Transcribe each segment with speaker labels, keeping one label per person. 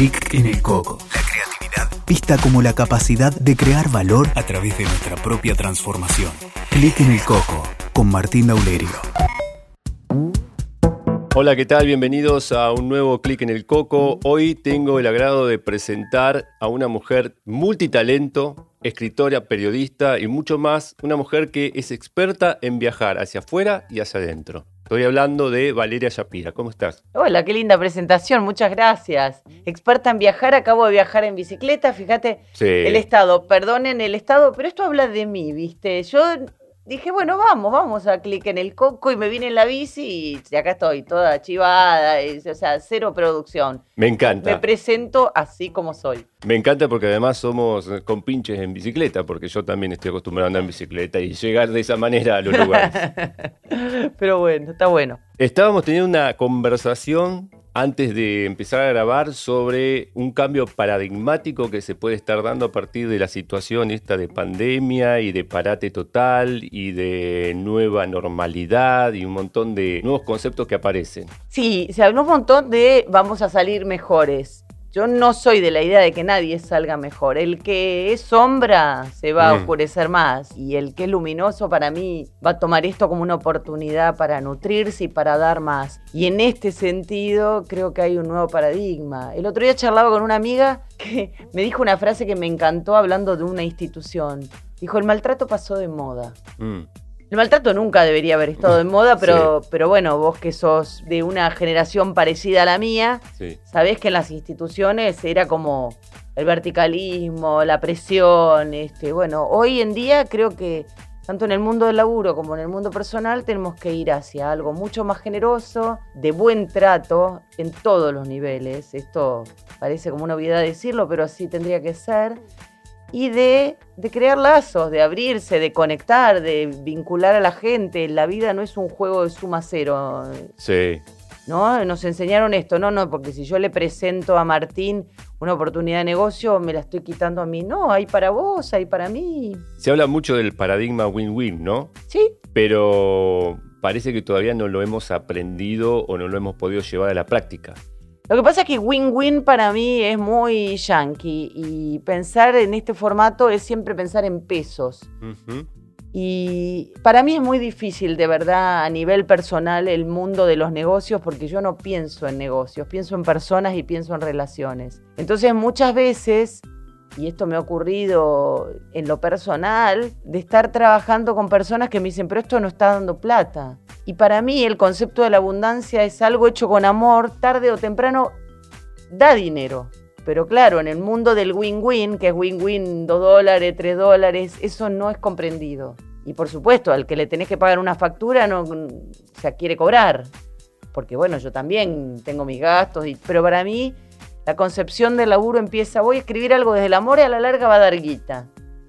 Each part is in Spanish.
Speaker 1: Clic en el coco. La creatividad vista como la capacidad de crear valor a través de nuestra propia transformación. Clic en el coco con Martín Daulerio.
Speaker 2: Hola, ¿qué tal? Bienvenidos a un nuevo Clic en el Coco. Hoy tengo el agrado de presentar a una mujer multitalento, escritora, periodista y mucho más, una mujer que es experta en viajar hacia afuera y hacia adentro. Estoy hablando de Valeria Shapira. ¿Cómo estás?
Speaker 3: Hola, qué linda presentación, muchas gracias. Experta en viajar, acabo de viajar en bicicleta, fíjate
Speaker 2: Sí.
Speaker 3: el estado, perdonen el estado, pero esto habla de mí, ¿viste? Yo dije, bueno, vamos, vamos a clic en el coco y me vine en la bici y acá estoy, toda chivada, y, o sea, cero producción.
Speaker 2: Me encanta.
Speaker 3: Me presento así como soy.
Speaker 2: Me encanta porque además somos compinches en bicicleta, porque yo también estoy acostumbrado a andar en bicicleta y llegar de esa manera a los lugares.
Speaker 3: Pero bueno, está bueno.
Speaker 2: Estábamos teniendo una conversación antes de empezar a grabar sobre un cambio paradigmático que se puede estar dando a partir de la situación esta de pandemia y de parate total y de nueva normalidad y un montón de nuevos conceptos que aparecen.
Speaker 3: Sí, se habló un montón de vamos a salir mejores. Yo no soy de la idea de que nadie salga mejor. El que es sombra se va a
Speaker 2: Mm.
Speaker 3: oscurecer más y el que es luminoso para mí va a tomar esto como una oportunidad para nutrirse y para dar más. Y en este sentido creo que hay un nuevo paradigma. El otro día charlaba con una amiga que me dijo una frase que me encantó hablando de una institución. Dijo, el maltrato pasó de moda.
Speaker 2: Mm.
Speaker 3: El maltrato nunca debería haber estado de moda, pero, pero bueno, vos que sos de una generación parecida a la mía,
Speaker 2: Sí.
Speaker 3: sabés que en las instituciones era como el verticalismo, la presión, este, bueno, hoy en día creo que tanto en el mundo del laburo como en el mundo personal tenemos que ir hacia algo mucho más generoso, de buen trato en todos los niveles. Esto parece como una obviedad decirlo, pero así tendría que ser. Y de, de crear lazos, de abrirse, de conectar, de vincular a la gente. La vida no es un juego de suma cero.
Speaker 2: Sí.
Speaker 3: ¿no? Nos enseñaron esto, no, no, porque si yo le presento a Martín una oportunidad de negocio, me la estoy quitando a mí. No, hay para vos, hay para mí.
Speaker 2: Se habla mucho del paradigma win-win, ¿no?
Speaker 3: Sí,
Speaker 2: Pero parece que todavía no lo hemos aprendido o no lo hemos podido llevar a la práctica.
Speaker 3: Lo que pasa es que win-win para mí es muy yankee y pensar en este formato es siempre pensar en pesos. Y para mí es muy difícil, de verdad, a nivel personal, el mundo de los negocios, porque yo no pienso en negocios, pienso en personas y pienso en relaciones. Entonces, muchas veces, y esto me ha ocurrido en lo personal, de estar trabajando con personas que me dicen, pero esto no está dando plata. Y para mí el concepto de la abundancia es algo hecho con amor, tarde o temprano da dinero. Pero claro, en el mundo del win-win, que es win-win, 2 dólares, 3 dólares, eso no es comprendido. Y por supuesto, al que le tenés que pagar una factura, no, o sea, quiere cobrar. Porque bueno, yo también tengo mis gastos, pero para mí la concepción del laburo empieza, voy a escribir algo desde el amor y a la larga va a dar guita.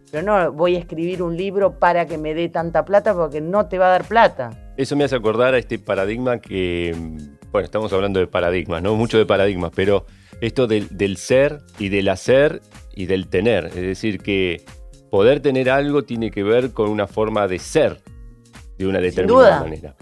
Speaker 3: Pero no voy a escribir un libro para que me dé tanta plata porque no te va a dar plata.
Speaker 2: Eso me hace acordar a este paradigma que, bueno, estamos hablando de paradigmas, ¿no? Mucho de paradigmas, pero esto del, del ser y del hacer y del tener. Es decir, que poder tener algo tiene que ver con una forma de ser de una determinada manera.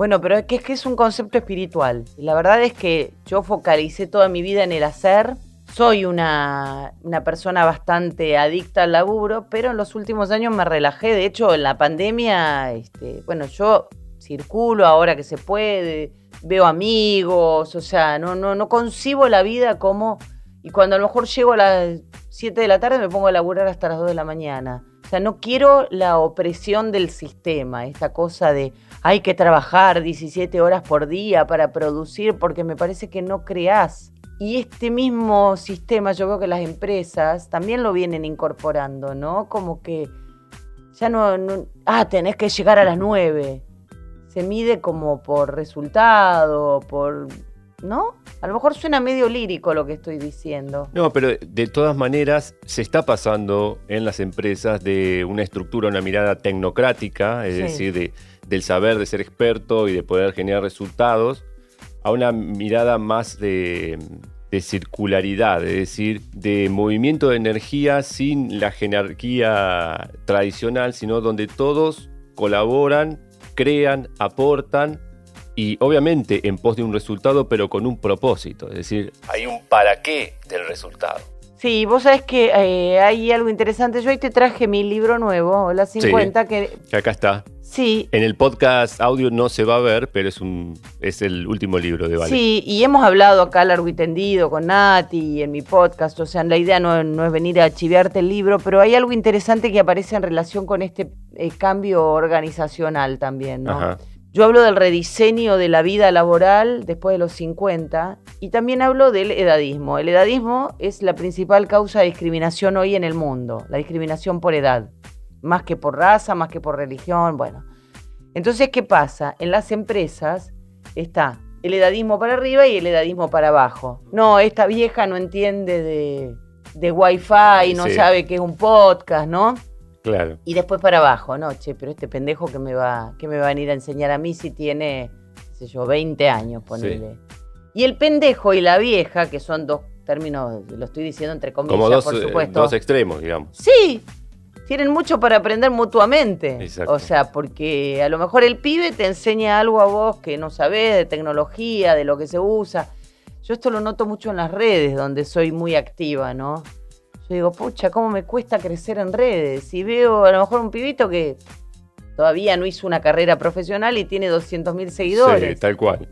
Speaker 3: Bueno, pero es que, es un concepto espiritual. La verdad es que yo focalicé toda mi vida en el hacer. Soy una, una persona bastante adicta al laburo, pero en los últimos años me relajé. De hecho, en la pandemia, este, bueno, yo circulo ahora que se puede, veo amigos, o sea, no, no, no concibo la vida como... Y cuando a lo mejor llego a las 7 de la tarde me pongo a laburar hasta las 2 de la mañana. O sea, no quiero la opresión del sistema, esta cosa de hay que trabajar 17 horas por día para producir porque me parece que no creás. Y este mismo sistema, yo veo que las empresas también lo vienen incorporando, ¿no? Como que ya no, no- ah, tenés que llegar a las 9. Se mide como por resultado, por, ¿no? A lo mejor suena medio lírico lo que estoy diciendo.
Speaker 2: No, pero de todas maneras se está pasando en las empresas de una estructura, una mirada tecnocrática, es
Speaker 3: Sí.
Speaker 2: decir, de- del saber de ser experto y de poder generar resultados, a una mirada más de, de circularidad, es decir, de movimiento de energía sin la jerarquía tradicional, sino donde todos colaboran, crean, aportan y obviamente en pos de un resultado, pero con un propósito. Es decir, hay un para qué del resultado.
Speaker 3: Sí, vos sabés que eh, hay algo interesante. Yo hoy te traje mi libro nuevo, La 50, que...
Speaker 2: Que acá está.
Speaker 3: Sí.
Speaker 2: En el podcast audio no se va a ver, pero es un es el último libro de Vale.
Speaker 3: Sí, y hemos hablado acá largo y tendido con Nati y en mi podcast. O sea, la idea no, no es venir a chiviarte el libro, pero hay algo interesante que aparece en relación con este eh, cambio organizacional también, ¿no?
Speaker 2: Ajá.
Speaker 3: Yo hablo del rediseño de la vida laboral después de los 50 y también hablo del edadismo. El edadismo es la principal causa de discriminación hoy en el mundo, la discriminación por edad, más que por raza, más que por religión, bueno. Entonces, ¿qué pasa? En las empresas está el edadismo para arriba y el edadismo para abajo. No, esta vieja no entiende de, de wifi, no
Speaker 2: Sí.
Speaker 3: sabe qué es un podcast, ¿no?
Speaker 2: Claro.
Speaker 3: Y después para abajo, ¿no? Che, pero este pendejo que me va, que me va a venir a enseñar a mí si tiene, qué sé yo, 20 años, ponele. Y el pendejo y la vieja, que son dos términos, lo estoy diciendo entre comillas,
Speaker 2: Como dos,
Speaker 3: por
Speaker 2: eh,
Speaker 3: supuesto.
Speaker 2: dos extremos, digamos.
Speaker 3: Sí, tienen mucho para aprender mutuamente.
Speaker 2: Exacto.
Speaker 3: O sea, porque a lo mejor el pibe te enseña algo a vos que no sabés de tecnología, de lo que se usa. Yo esto lo noto mucho en las redes, donde soy muy activa, ¿no? Yo digo, pucha, ¿cómo me cuesta crecer en redes? Y veo a lo mejor un pibito que todavía no hizo una carrera profesional y tiene 200 mil seguidores.
Speaker 2: Sí, tal cual.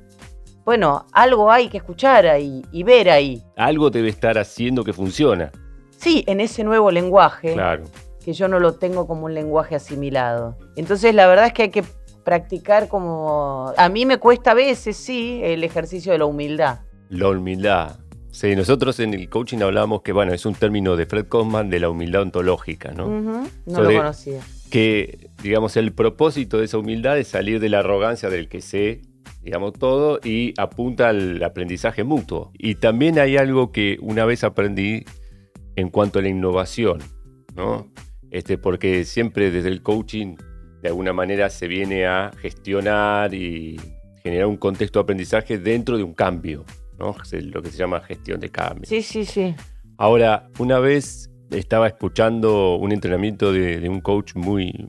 Speaker 3: Bueno, algo hay que escuchar ahí y ver ahí.
Speaker 2: Algo debe estar haciendo que funciona.
Speaker 3: Sí, en ese nuevo lenguaje.
Speaker 2: Claro.
Speaker 3: Que yo no lo tengo como un lenguaje asimilado. Entonces la verdad es que hay que practicar como... A mí me cuesta a veces, sí, el ejercicio de la humildad.
Speaker 2: La humildad. Sí, nosotros en el coaching hablamos que, bueno, es un término de Fred Kaufman de la humildad ontológica, ¿no?
Speaker 3: No
Speaker 2: Sobre-
Speaker 3: lo conocía.
Speaker 2: Que, digamos, el propósito de esa humildad es salir de la arrogancia del que sé, digamos, todo y apunta al aprendizaje mutuo. Y también hay algo que una vez aprendí en cuanto a la innovación, ¿no? Este, porque siempre desde el coaching, de alguna manera, se viene a gestionar y generar un contexto de aprendizaje dentro de un cambio, ¿no? Lo que se llama gestión de cambio.
Speaker 3: Sí, sí, sí.
Speaker 2: Ahora, una vez estaba escuchando un entrenamiento de, de un coach muy,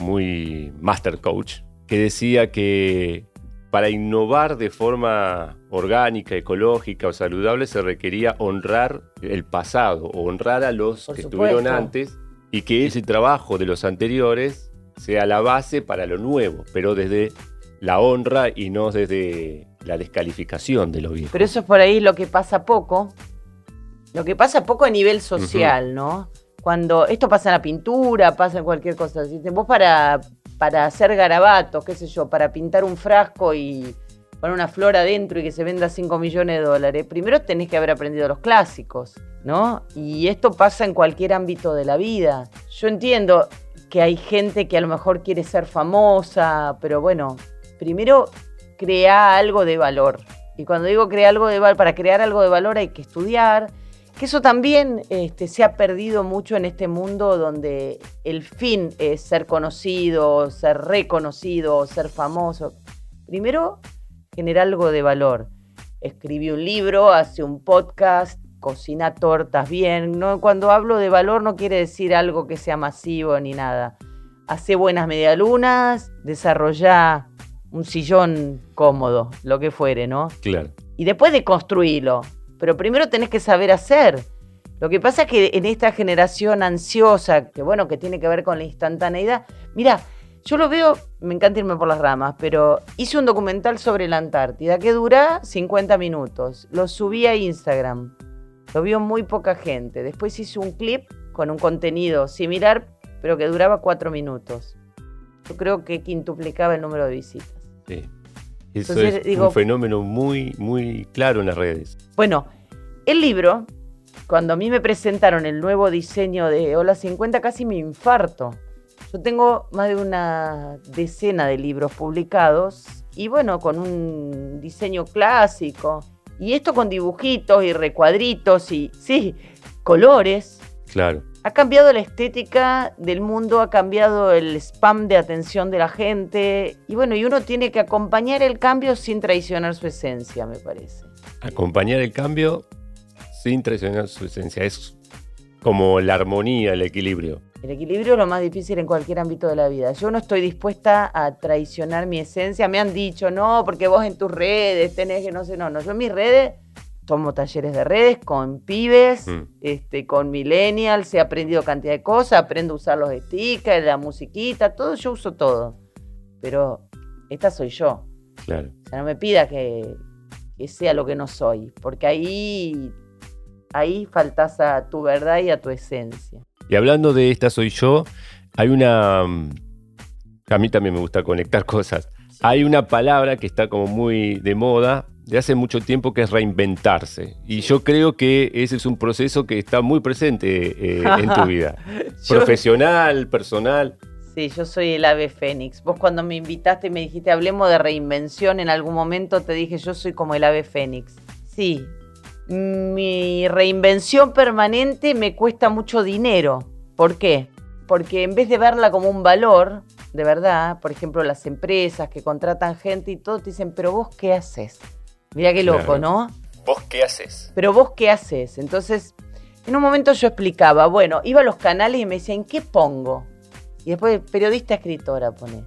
Speaker 2: muy master coach, que decía que para innovar de forma orgánica, ecológica o saludable se requería honrar el pasado, o honrar a los
Speaker 3: Por
Speaker 2: que
Speaker 3: supuesto.
Speaker 2: estuvieron antes y que ese trabajo de los anteriores sea la base para lo nuevo, pero desde la honra y no desde la descalificación de lo viejo.
Speaker 3: Pero eso es por ahí lo que pasa poco. Lo que pasa poco a nivel social, ¿no? Cuando esto pasa en la pintura, pasa en cualquier cosa. Si vos para, para hacer garabatos, qué sé yo, para pintar un frasco y una flor adentro y que se venda 5 millones de dólares, primero tenés que haber aprendido los clásicos, ¿no? Y esto pasa en cualquier ámbito de la vida. Yo entiendo que hay gente que a lo mejor quiere ser famosa, pero bueno, primero crea algo de valor. Y cuando digo crea algo de valor, para crear algo de valor hay que estudiar. Que eso también este, se ha perdido mucho en este mundo donde el fin es ser conocido, ser reconocido, ser famoso. Primero, generar algo de valor. Escribí un libro, hace un podcast, cocina tortas bien. No, cuando hablo de valor no quiere decir algo que sea masivo ni nada. Hace buenas medialunas, desarrolla un sillón cómodo, lo que fuere, ¿no?
Speaker 2: Claro.
Speaker 3: y después de construirlo. Pero primero tenés que saber hacer. Lo que pasa es que en esta generación ansiosa, que bueno, que tiene que ver con la instantaneidad, mira, yo lo veo, me encanta irme por las ramas, pero hice un documental sobre la Antártida que dura 50 minutos. Lo subí a Instagram. Lo vio muy poca gente. Después hice un clip con un contenido similar, pero que duraba 4 minutos. Yo creo que quintuplicaba el número de visitas.
Speaker 2: Sí. Eso
Speaker 3: Entonces,
Speaker 2: es
Speaker 3: digo-
Speaker 2: un fenómeno muy, muy claro en las redes.
Speaker 3: Bueno, el libro, cuando a mí me presentaron el nuevo diseño de Hola 50, casi me infarto. Yo tengo más de una decena de libros publicados y bueno, con un diseño clásico. Y esto con dibujitos y recuadritos y, sí, colores.
Speaker 2: Claro.
Speaker 3: Ha cambiado la estética del mundo, ha cambiado el spam de atención de la gente. Y bueno, y uno tiene que acompañar el cambio sin traicionar su esencia, me parece.
Speaker 2: Acompañar el cambio sin traicionar su esencia. Es como la armonía, el equilibrio.
Speaker 3: El equilibrio es lo más difícil en cualquier ámbito de la vida. Yo no estoy dispuesta a traicionar mi esencia. Me han dicho, no, porque vos en tus redes tenés que no sé, no, no. Yo en mis redes tomo talleres de redes con pibes,
Speaker 2: Mm.
Speaker 3: este, con millennials, he aprendido cantidad de cosas, aprendo a usar los stickers, la musiquita, todo, yo uso todo. Pero esta soy yo.
Speaker 2: Claro.
Speaker 3: O sea, no me pida que, que sea lo que no soy, porque ahí, ahí faltas a tu verdad y a tu esencia.
Speaker 2: Y hablando de esta soy yo, hay una... mm, A mí también me gusta conectar cosas. Hay una palabra que está como muy de moda de hace mucho tiempo que es reinventarse. Y yo creo que ese es un proceso que está muy presente eh, en tu vida.
Speaker 3: Yo-
Speaker 2: Profesional, personal.
Speaker 3: Sí, yo soy el ave fénix. Vos cuando me invitaste y me dijiste hablemos de reinvención, en algún momento te dije yo soy como el ave fénix. Sí, mi reinvención permanente me cuesta mucho dinero. ¿Por qué? Porque en vez de verla como un valor, de verdad, por ejemplo, las empresas que contratan gente y todo, te dicen, pero vos qué haces? Mirá qué loco,
Speaker 2: Claro.
Speaker 3: ¿no?
Speaker 2: ¿Vos qué haces?
Speaker 3: pero vos qué haces. Entonces, en un momento yo explicaba, bueno, iba a los canales y me decían, ¿qué pongo? Y después, periodista, escritora, pone.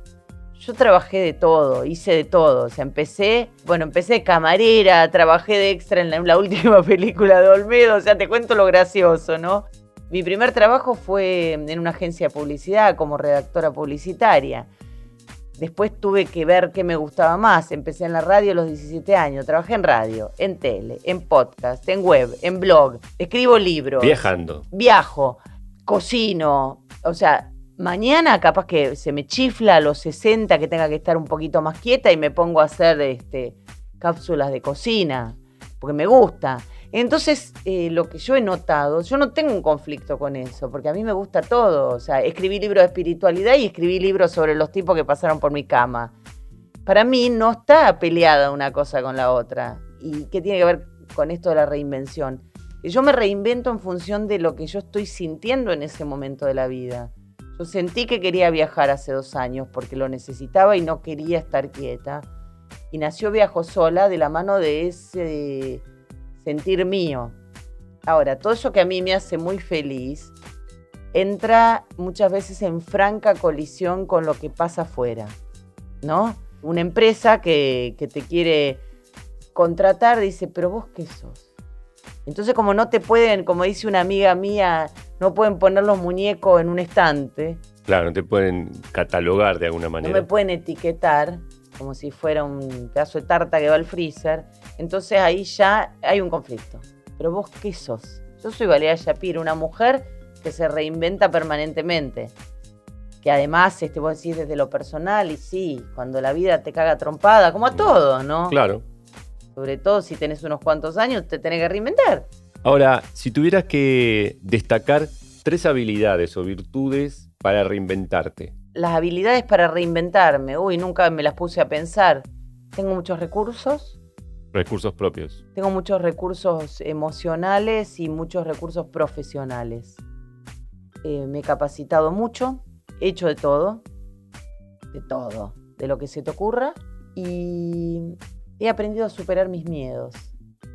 Speaker 3: Yo trabajé de todo, hice de todo. O sea, empecé, bueno, empecé de camarera, trabajé de extra en la, en la última película de Olmedo. O sea, te cuento lo gracioso, ¿no? Mi primer trabajo fue en una agencia de publicidad como redactora publicitaria. Después tuve que ver qué me gustaba más. Empecé en la radio a los 17 años. Trabajé en radio, en tele, en podcast, en web, en blog. Escribo libros.
Speaker 2: Viajando.
Speaker 3: Viajo, cocino. O sea, mañana capaz que se me chifla a los 60 que tenga que estar un poquito más quieta y me pongo a hacer este, cápsulas de cocina. Porque me gusta. Entonces, eh, lo que yo he notado, yo no tengo un conflicto con eso, porque a mí me gusta todo. O sea, escribí libros de espiritualidad y escribí libros sobre los tipos que pasaron por mi cama. Para mí no está peleada una cosa con la otra. ¿Y qué tiene que ver con esto de la reinvención? Yo me reinvento en función de lo que yo estoy sintiendo en ese momento de la vida. Yo sentí que quería viajar hace dos años porque lo necesitaba y no quería estar quieta. Y nació Viajo Sola de la mano de ese sentir mío. Ahora, todo eso que a mí me hace muy feliz entra muchas veces en franca colisión con lo que pasa afuera, ¿no? Una empresa que, que te quiere contratar dice, pero vos qué sos. Entonces como no te pueden, como dice una amiga mía, no pueden poner los muñecos en un estante,
Speaker 2: Claro, no te pueden catalogar de alguna
Speaker 3: no
Speaker 2: manera.
Speaker 3: me pueden etiquetar como si fuera un pedazo de tarta que va al freezer. Entonces ahí ya hay un conflicto. Pero vos qué sos? Yo soy Valeria Shapiro, una mujer que se reinventa permanentemente. Que además, este, vos decís desde lo personal, y sí, cuando la vida te caga trompada, como a todos, ¿no?
Speaker 2: Claro.
Speaker 3: Sobre todo si tenés unos cuantos años, te tenés que reinventar.
Speaker 2: Ahora, si tuvieras que destacar tres habilidades o virtudes para reinventarte.
Speaker 3: Las habilidades para reinventarme, uy, nunca me las puse a pensar. Tengo muchos recursos,
Speaker 2: Recursos propios.
Speaker 3: tengo muchos recursos emocionales y muchos recursos profesionales. Eh, me he capacitado mucho, he hecho de todo, de todo, de lo que se te ocurra y he aprendido a superar mis miedos,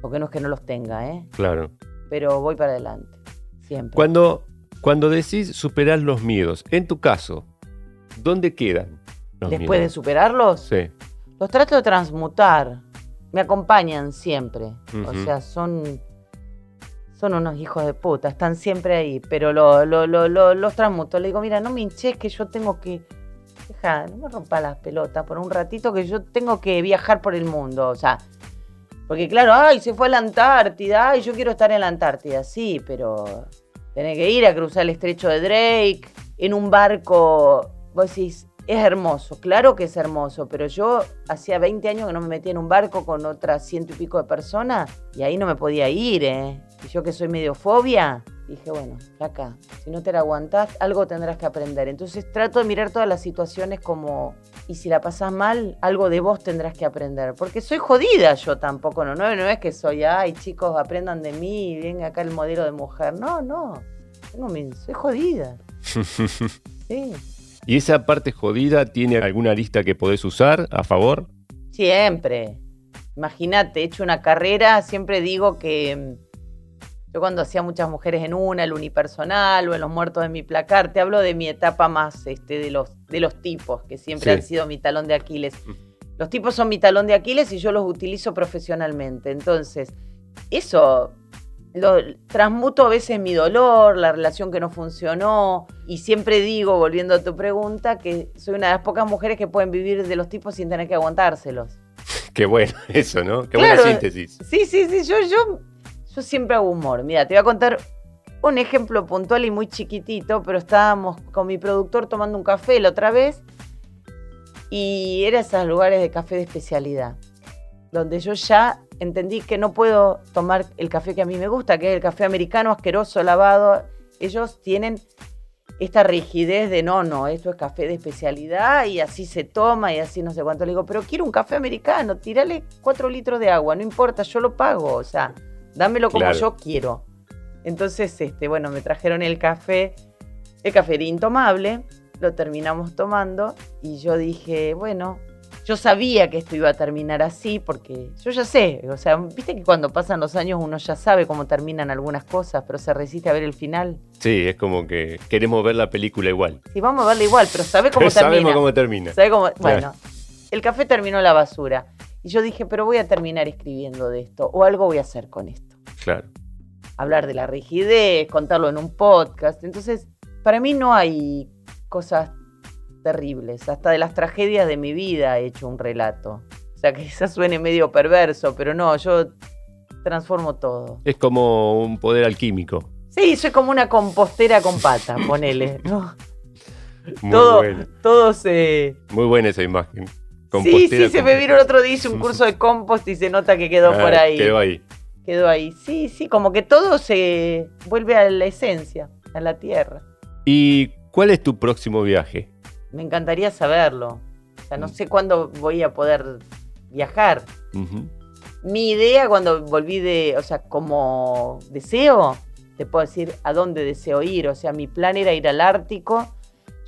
Speaker 3: porque no es que no los tenga, ¿eh?
Speaker 2: Claro.
Speaker 3: pero voy para adelante, siempre.
Speaker 2: Cuando, cuando decís superar los miedos, en tu caso, ¿dónde quedan los
Speaker 3: Después de superarlos,
Speaker 2: Sí.
Speaker 3: Los trato de transmutar. Me acompañan siempre. O sea, son. Son unos hijos de puta, están siempre ahí, pero lo, lo- lo- lo- los transmuto. Le digo, mira, no me hinches que yo tengo que. Deja, no me rompa las pelotas por un ratito que yo tengo que viajar por el mundo. O sea, porque claro, ay, se fue a la Antártida, ay, yo quiero estar en la Antártida. Sí, pero tenés que ir a cruzar el estrecho de Drake en un barco. Vos decís, es hermoso, claro que es hermoso, pero yo hacía 20 años que no me metía en un barco con otras ciento y pico de personas y ahí no me podía ir, ¿eh? Y yo que soy medio fobia, dije, bueno, acá, si no te la aguantás, algo tendrás que aprender. Entonces trato de mirar todas las situaciones como, y si la pasás mal, algo de vos tendrás que aprender. Porque soy jodida yo tampoco, no, no, no es que soy, ay chicos, aprendan de mí, venga acá el modelo de mujer. No, no, Tengo mi- soy jodida. Sí.
Speaker 2: ¿Y esa parte jodida tiene alguna lista que podés usar a favor?
Speaker 3: Siempre. Imagínate, he hecho una carrera, siempre digo que mm, Yo cuando hacía muchas mujeres en una, el unipersonal o en los muertos de mi placar, te hablo de mi etapa más este, de, los, de los tipos, que siempre
Speaker 2: Sí.
Speaker 3: han sido mi talón de Aquiles.
Speaker 2: Mm.
Speaker 3: Los tipos son mi talón de Aquiles y yo los utilizo profesionalmente. Entonces, eso lo transmuto a veces mi dolor, la relación que no funcionó. Y siempre digo, volviendo a tu pregunta, que soy una de las pocas mujeres que pueden vivir de los tipos sin tener que aguantárselos.
Speaker 2: Qué bueno eso, ¿no? Qué
Speaker 3: Claro.
Speaker 2: buena síntesis.
Speaker 3: Sí, sí, sí, yo, yo, yo siempre hago humor. Mira, te voy a contar un ejemplo puntual y muy chiquitito, pero estábamos con mi productor tomando un café la otra vez y era esos lugares de café de especialidad, donde yo ya entendí que no puedo tomar el café que a mí me gusta, que es el café americano asqueroso, lavado. Ellos tienen esta rigidez de no, no, esto es café de especialidad y así se toma y así no sé cuánto. Le digo, pero quiero un café americano, tirale cuatro litros de agua, no importa, yo lo pago, o sea, dámelo como
Speaker 2: Claro.
Speaker 3: yo quiero. Entonces, este, bueno, me trajeron el café, el café era intomable, lo terminamos tomando y yo dije, bueno, yo sabía que esto iba a terminar así porque yo ya sé, o sea, viste que cuando pasan los años uno ya sabe cómo terminan algunas cosas, pero se resiste a ver el final.
Speaker 2: Sí, es como que queremos ver la película igual.
Speaker 3: Sí, vamos a verla igual, pero sabe cómo
Speaker 2: Pero sabemos
Speaker 3: termina.
Speaker 2: cómo termina.
Speaker 3: ¿Sabe cómo? Bueno, el café terminó la basura. Y yo dije, pero voy a terminar escribiendo de esto, o algo voy a hacer con esto.
Speaker 2: Claro.
Speaker 3: Hablar de la rigidez, contarlo en un podcast. Entonces, para mí no hay cosas terribles. Hasta de las tragedias de mi vida he hecho un relato. O sea, que quizás suene medio perverso, pero no, yo transformo todo.
Speaker 2: Es como un poder alquímico.
Speaker 3: Sí, soy como una compostera con pata, ponele. ¿no?
Speaker 2: Muy
Speaker 3: todo,
Speaker 2: bueno.
Speaker 3: todo se,
Speaker 2: Muy buena esa imagen.
Speaker 3: Sí, sí, se me vino el otro día, hice un curso de compost y se nota que quedó
Speaker 2: Ah,
Speaker 3: por ahí.
Speaker 2: Quedó ahí.
Speaker 3: Quedó ahí. Sí, sí, como que todo se vuelve a la esencia, a la tierra.
Speaker 2: ¿Y cuál es tu próximo viaje?
Speaker 3: Me encantaría saberlo. O sea, no
Speaker 2: Mm.
Speaker 3: sé cuándo voy a poder viajar. Mi idea cuando volví de, o sea, como deseo, te puedo decir a dónde deseo ir. O sea, mi plan era ir al Ártico.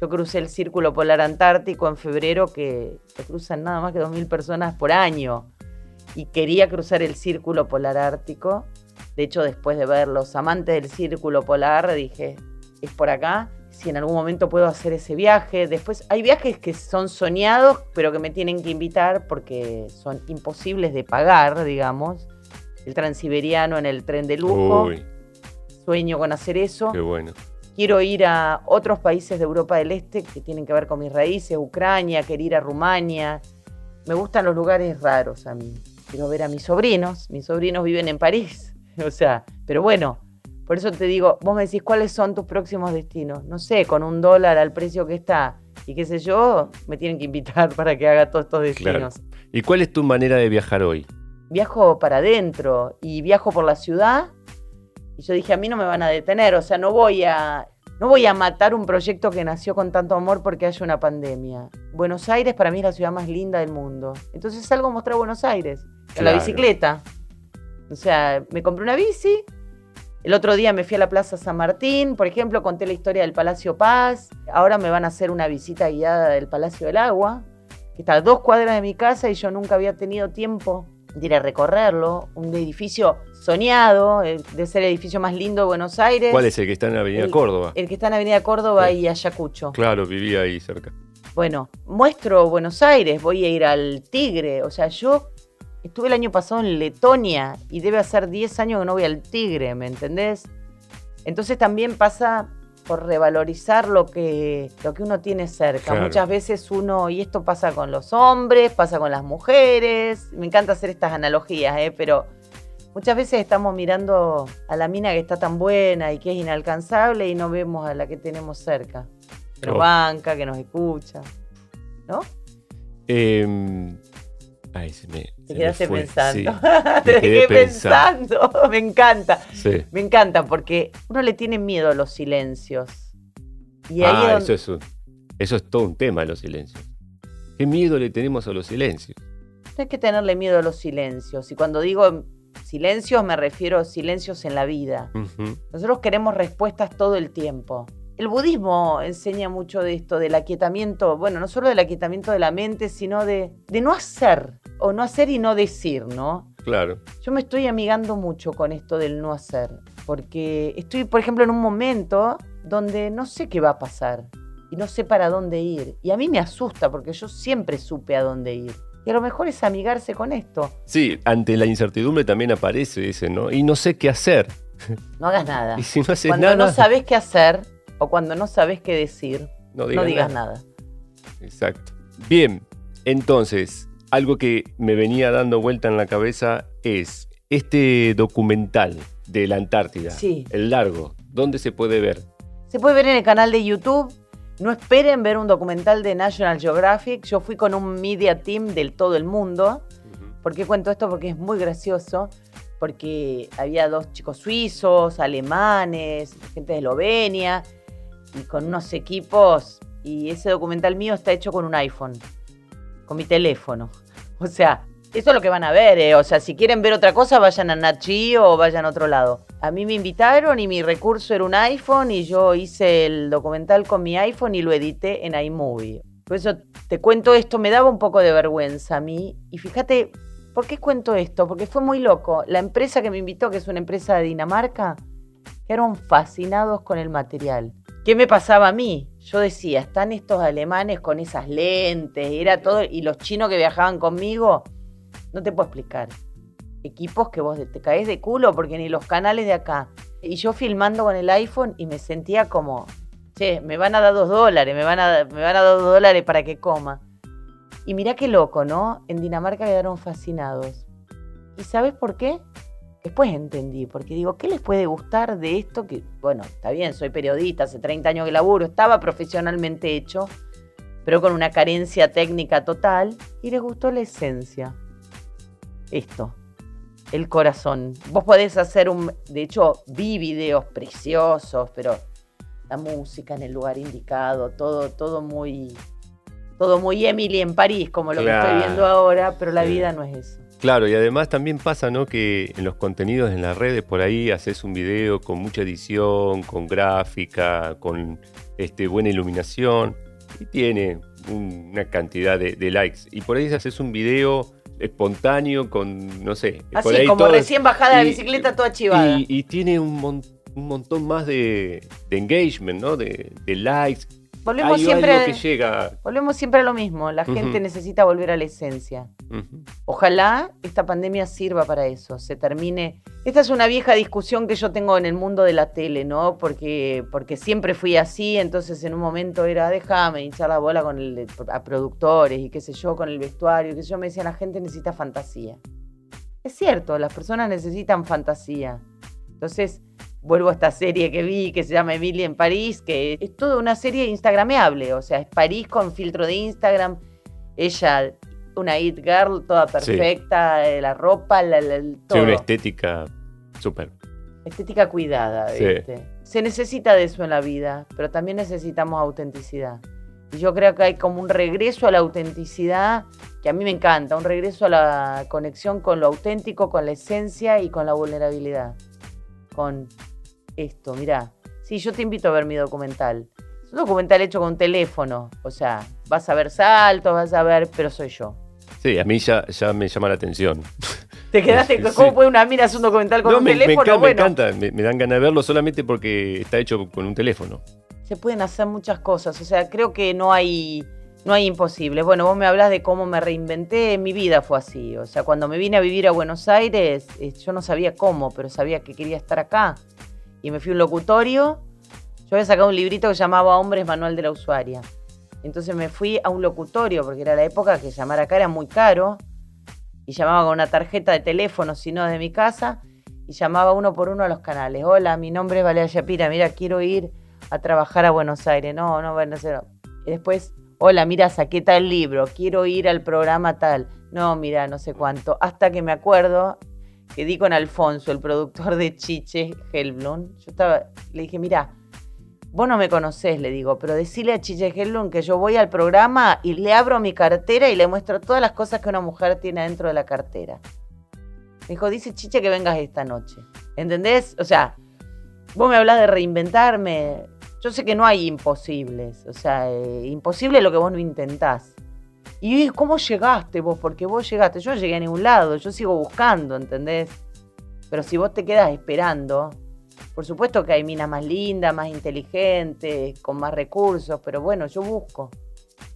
Speaker 3: Yo crucé el Círculo Polar Antártico en febrero, que se cruzan nada más que 2.000 personas por año. Y quería cruzar el Círculo Polar Ártico. De hecho, después de ver los amantes del Círculo Polar, dije, es por acá. Si en algún momento puedo hacer ese viaje. Después hay viajes que son soñados, pero que me tienen que invitar porque son imposibles de pagar, digamos. El transiberiano en el tren de lujo.
Speaker 2: Uy,
Speaker 3: Sueño con hacer eso.
Speaker 2: qué bueno.
Speaker 3: Quiero ir a otros países de Europa del Este que tienen que ver con mis raíces, Ucrania, quiero ir a Rumania. Me gustan los lugares raros a mí. Quiero ver a mis sobrinos. Mis sobrinos viven en París. O sea, pero bueno, por eso te digo, vos me decís cuáles son tus próximos destinos. No sé, con un dólar al precio que está y qué sé yo, me tienen que invitar para que haga todos estos destinos.
Speaker 2: ¿Y cuál es tu manera de viajar hoy?
Speaker 3: viajo para adentro y viajo por la ciudad. Y yo dije, a mí no me van a detener, o sea, no voy a, no voy a matar un proyecto que nació con tanto amor porque haya una pandemia. Buenos Aires para mí es la ciudad más linda del mundo. Entonces salgo a mostrar Buenos Aires, en la bicicleta. O sea, me compré una bici. El otro día me fui a la Plaza San Martín, por ejemplo, conté la historia del Palacio Paz. Ahora me van a hacer una visita guiada del Palacio del Agua, que está a dos cuadras de mi casa y yo nunca había tenido tiempo de ir a recorrerlo. Un edificio soñado, eh, de ser el edificio más lindo de Buenos Aires.
Speaker 2: ¿Cuál es el que está en Avenida
Speaker 3: El-
Speaker 2: Córdoba?
Speaker 3: El que está en Avenida Córdoba
Speaker 2: Sí.
Speaker 3: y Ayacucho.
Speaker 2: Claro, vivía ahí cerca.
Speaker 3: Bueno, muestro Buenos Aires, voy a ir al Tigre. O sea, yo estuve el año pasado en Letonia y debe hacer 10 años que no voy al Tigre, ¿me entendés? Entonces también pasa por revalorizar lo que, lo que uno tiene cerca.
Speaker 2: Claro.
Speaker 3: Muchas veces uno, y esto pasa con los hombres, pasa con las mujeres, me encanta hacer estas analogías, ¿eh? pero muchas veces estamos mirando a la mina que está tan buena y que es inalcanzable y no vemos a la que tenemos cerca. Que nos
Speaker 2: Oh.
Speaker 3: banca, que nos escucha. ¿No?
Speaker 2: Eh, ay, se me. se
Speaker 3: Te quedaste pensando.
Speaker 2: sí.
Speaker 3: Te
Speaker 2: Me
Speaker 3: dejé pensando. Me encanta.
Speaker 2: Sí.
Speaker 3: Me encanta porque uno le tiene miedo a los silencios. Y ahí es
Speaker 2: Ah,
Speaker 3: donde-
Speaker 2: eso es, un- eso es todo un tema, los silencios. ¿Qué miedo le tenemos a los silencios?
Speaker 3: no hay que tenerle miedo a los silencios. Y cuando digo silencios me refiero a silencios en la vida. Nosotros queremos respuestas todo el tiempo. El budismo enseña mucho de esto, del aquietamiento, bueno, no solo del aquietamiento de la mente, sino de, de no hacer, o no hacer y no decir, ¿no?
Speaker 2: Claro.
Speaker 3: Yo me estoy amigando mucho con esto del no hacer, porque estoy, por ejemplo, en un momento donde no sé qué va a pasar y no sé para dónde ir. Y a mí me asusta porque yo siempre supe a dónde ir. Y a lo mejor es amigarse con esto.
Speaker 2: Sí, ante la incertidumbre también aparece ese, ¿no? Y no sé qué hacer.
Speaker 3: No hagas nada.
Speaker 2: Y si no haces
Speaker 3: cuando
Speaker 2: nada.
Speaker 3: no sabes qué hacer o cuando no sabes qué decir,
Speaker 2: no
Speaker 3: no
Speaker 2: digas nada. Exacto. Bien, entonces, algo que me venía dando vuelta en la cabeza es este documental de la Antártida,
Speaker 3: Sí.
Speaker 2: el largo, ¿dónde se puede ver?
Speaker 3: Se puede ver en el canal de YouTube. No esperen ver un documental de National Geographic. Yo fui con un media team del todo el mundo. ¿Por qué cuento esto? Porque es muy gracioso. Porque había dos chicos suizos, alemanes, gente de Eslovenia, y con unos equipos. Y ese documental mío está hecho con un iPhone, con mi teléfono. O sea, eso es lo que van a ver. ¿eh? O sea, si quieren ver otra cosa, vayan a Geo o vayan a otro lado. A mí me invitaron y mi recurso era un iPhone y yo hice el documental con mi iPhone y lo edité en iMovie. Por eso te cuento esto, me daba un poco de vergüenza a mí. Y fíjate, ¿por qué cuento esto? Porque fue muy loco. La empresa que me invitó, que es una empresa de Dinamarca, quedaron fascinados con el material. ¿Qué me pasaba a mí? Yo decía, están estos alemanes con esas lentes, era todo, y los chinos que viajaban conmigo, no te puedo explicar. Equipos que vos te caes de culo porque ni los canales de acá. Y yo filmando con el iPhone y me sentía como, che, me van a dar dos dólares, me van a, me van a dar dos dólares para que coma. Y mirá qué loco, ¿no? En Dinamarca quedaron fascinados. ¿Y sabes por qué? Después entendí, porque digo, ¿qué les puede gustar de esto? Que, bueno, está bien, soy periodista, hace 30 años que laburo, estaba profesionalmente hecho, pero con una carencia técnica total, y les gustó la esencia. Esto, el corazón. Vos podés hacer un... De hecho, vi videos preciosos, pero la música en el lugar indicado, todo, todo muy... Todo muy Emily en París, como lo que estoy viendo ahora, pero la
Speaker 2: Sí.
Speaker 3: vida no es eso.
Speaker 2: Claro, y además también pasa, ¿no? Que en los contenidos en las redes por ahí haces un video con mucha edición, con gráfica, con este, buena iluminación y tiene un- una cantidad de, de likes. Y por ahí haces un video espontáneo con, no sé, por
Speaker 3: Así,
Speaker 2: ahí
Speaker 3: como
Speaker 2: todo-
Speaker 3: recién bajada de la bicicleta toda chivada.
Speaker 2: Y, y tiene un, mon- un montón más de, de engagement, ¿no? De, de likes.
Speaker 3: Volvemos,
Speaker 2: Hay
Speaker 3: siempre,
Speaker 2: algo que llega.
Speaker 3: volvemos siempre a lo mismo. La gente
Speaker 2: Ujú.
Speaker 3: necesita volver a la esencia.
Speaker 2: Ujú.
Speaker 3: Ojalá esta pandemia sirva para eso, se termine. Esta es una vieja discusión que yo tengo en el mundo de la tele, ¿no? Porque, porque siempre fui así, entonces en un momento era, déjame hinchar la bola con el, a productores y qué sé yo, con el vestuario, sé yo, me decía, la gente necesita fantasía. Es cierto, las personas necesitan fantasía. Entonces, vuelvo a esta serie que vi que se llama Emilia en París, que es toda una serie instagrameable, o sea, es París con filtro de Instagram, ella, una it girl, toda perfecta, eh, la ropa, la, la- el-
Speaker 2: Sí,
Speaker 3: todo.
Speaker 2: una estética súper.
Speaker 3: Estética cuidada,
Speaker 2: Sí.
Speaker 3: ¿viste? Se necesita de eso en la vida, pero también necesitamos autenticidad. Y yo creo que hay como un regreso a la autenticidad que a mí me encanta, un regreso a la conexión con lo auténtico, con la esencia y con la vulnerabilidad. Con esto, mirá. Sí, yo te invito a ver mi documental. Es un documental hecho con un teléfono, o sea, vas a ver saltos, vas a ver, pero soy yo.
Speaker 2: Sí, a mí ya, ya me llama la atención.
Speaker 3: ¿Te quedaste?
Speaker 2: Sí.
Speaker 3: ¿Cómo puede una mina hacer un documental con
Speaker 2: No,
Speaker 3: un
Speaker 2: me, me
Speaker 3: teléfono?
Speaker 2: encanta, me encanta, me, me dan ganas de verlo solamente porque está hecho con un teléfono.
Speaker 3: se pueden hacer muchas cosas. O sea, creo que no hay, no hay imposibles. Bueno, vos me hablas de cómo me reinventé. Mi vida fue así. O sea, cuando me vine a vivir a Buenos Aires, eh, yo no sabía cómo, pero sabía que quería estar acá. Y me fui a un locutorio. Yo había sacado un librito que llamaba Hombres Manual de la Usuaria. Entonces me fui a un locutorio, porque era la época que llamar acá era muy caro. Y llamaba con una tarjeta de teléfono, si no de mi casa. Y llamaba uno por uno a los canales. Hola, mi nombre es Valeria Shapira. Mira, quiero ir a trabajar a Buenos Aires. No, no, bueno, no. Y después, hola, mira, saqué tal libro, quiero ir al programa tal. No, mira, no sé cuánto. Hasta que me acuerdo que di con Alfonso, el productor de Chiche Helblum. Yo estaba, le dije, mira, vos no me conocés, le digo, pero decile a Chiche Helblum que yo voy al programa y le abro mi cartera y le muestro todas las cosas que una mujer tiene dentro de la cartera. Me dijo, dice Chiche que vengas esta noche. ¿Entendés? O sea, vos me hablas de reinventarme. Yo sé que no hay imposibles. O sea, eh, imposible es lo que vos no intentás. ¿Y cómo llegaste vos? Porque vos llegaste. Yo llegué a ningún lado, yo sigo buscando, ¿entendés? Pero si vos te quedas esperando, por supuesto que hay minas más lindas, más inteligentes, con más recursos, pero bueno, yo busco.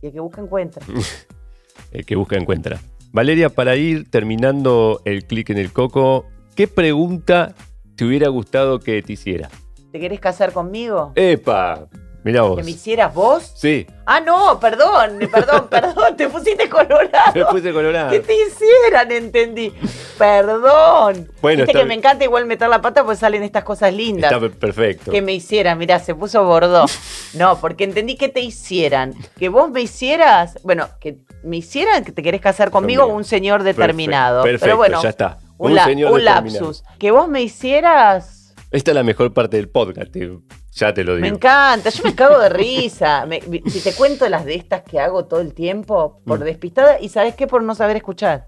Speaker 3: Y el que busca encuentra.
Speaker 2: el que busca encuentra. Valeria, para ir terminando el clic en el coco, ¿qué pregunta te hubiera gustado que te hiciera?
Speaker 3: ¿Te querés casar conmigo?
Speaker 2: ¡Epa! Mira vos.
Speaker 3: ¿Que me hicieras vos?
Speaker 2: Sí.
Speaker 3: Ah, no, perdón, perdón, perdón, te pusiste colorado.
Speaker 2: Me puse colorado.
Speaker 3: Que te hicieran, entendí. Perdón.
Speaker 2: Bueno,
Speaker 3: Viste que me encanta igual meter la pata porque salen estas cosas lindas.
Speaker 2: Está perfecto.
Speaker 3: Que me hicieran, mirá, se puso bordó. No, porque entendí que te hicieran. Que vos me hicieras, bueno, que me hicieran que te querés casar conmigo, un señor determinado.
Speaker 2: Perfecto,
Speaker 3: Pero bueno,
Speaker 2: ya está.
Speaker 3: Un, un lapsus. Que vos me hicieras.
Speaker 2: Esta es la mejor parte del podcast, tío. Ya te lo digo.
Speaker 3: Me encanta, yo me cago de risa. si te cuento las de estas que hago todo el tiempo, por mm. despistada, y ¿sabes qué? Por no saber escuchar.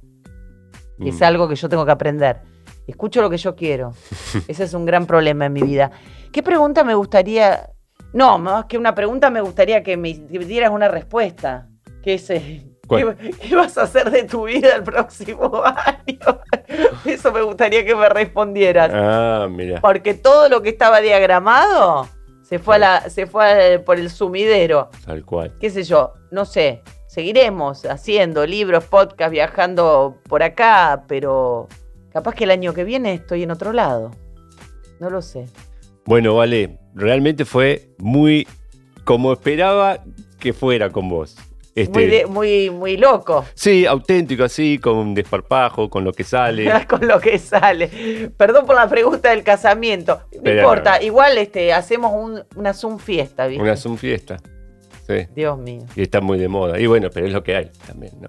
Speaker 3: Es mm. algo que yo tengo que aprender. Escucho lo que yo quiero. Ese es un gran problema en mi vida. ¿Qué pregunta me gustaría? No, más que una pregunta, me gustaría que me dieras una respuesta. ¿Qué es? ¿Qué, vas a hacer de tu vida el próximo año? Eso me gustaría que me respondieras.
Speaker 2: Ah, mira.
Speaker 3: Porque todo lo que estaba diagramado se fue, a la, se fue por el sumidero.
Speaker 2: Tal cual.
Speaker 3: ¿Qué sé yo? No sé. Seguiremos haciendo libros, podcast, viajando por acá, pero capaz que el año que viene estoy en otro lado. No lo sé.
Speaker 2: Bueno, vale. Realmente fue muy como esperaba que fuera con vos.
Speaker 3: Este, muy, muy, loco.
Speaker 2: Sí, auténtico, así, con un desparpajo, con lo que sale.
Speaker 3: con lo que sale. Perdón por la pregunta del casamiento. No importa, igual este, hacemos una Zoom fiesta, ¿viste?
Speaker 2: Una Zoom fiesta. Sí.
Speaker 3: Dios mío.
Speaker 2: Y está muy de moda. Y bueno, pero es lo que hay también, ¿no?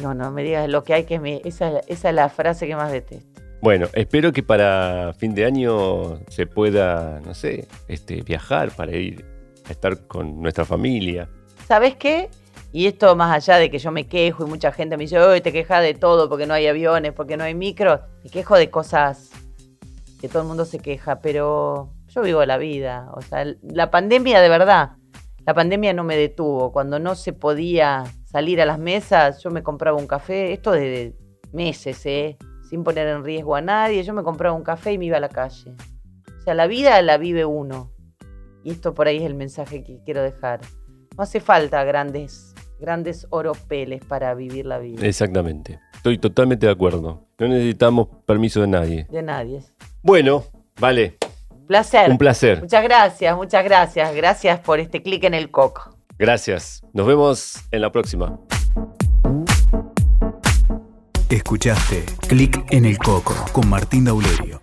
Speaker 3: No, no me digas lo que hay, que me, esa, esa es la frase que más detesto.
Speaker 2: Bueno, espero que para fin de año se pueda, no sé, este, viajar para ir a estar con nuestra familia.
Speaker 3: ¿Sabes qué? Y esto más allá de que yo me quejo y mucha gente me dice, te quejas de todo porque no hay aviones, porque no hay micros, me quejo de cosas que todo el mundo se queja, pero yo vivo la vida. O sea, la pandemia de verdad, la pandemia no me detuvo. Cuando no se podía salir a las mesas, yo me compraba un café, esto de meses, ¿eh? sin poner en riesgo a nadie, yo me compraba un café y me iba a la calle. O sea, la vida la vive uno. Y esto por ahí es el mensaje que quiero dejar. No hace falta grandes grandes oropeles para vivir la vida.
Speaker 2: Exactamente. Estoy totalmente de acuerdo. No necesitamos permiso de nadie.
Speaker 3: De nadie.
Speaker 2: Bueno, vale.
Speaker 3: Placer.
Speaker 2: Un placer.
Speaker 3: Muchas gracias, muchas gracias. Gracias por este clic en el coco.
Speaker 2: Gracias. Nos vemos en la próxima.
Speaker 1: Escuchaste Clic en el Coco con Martín Daulerio.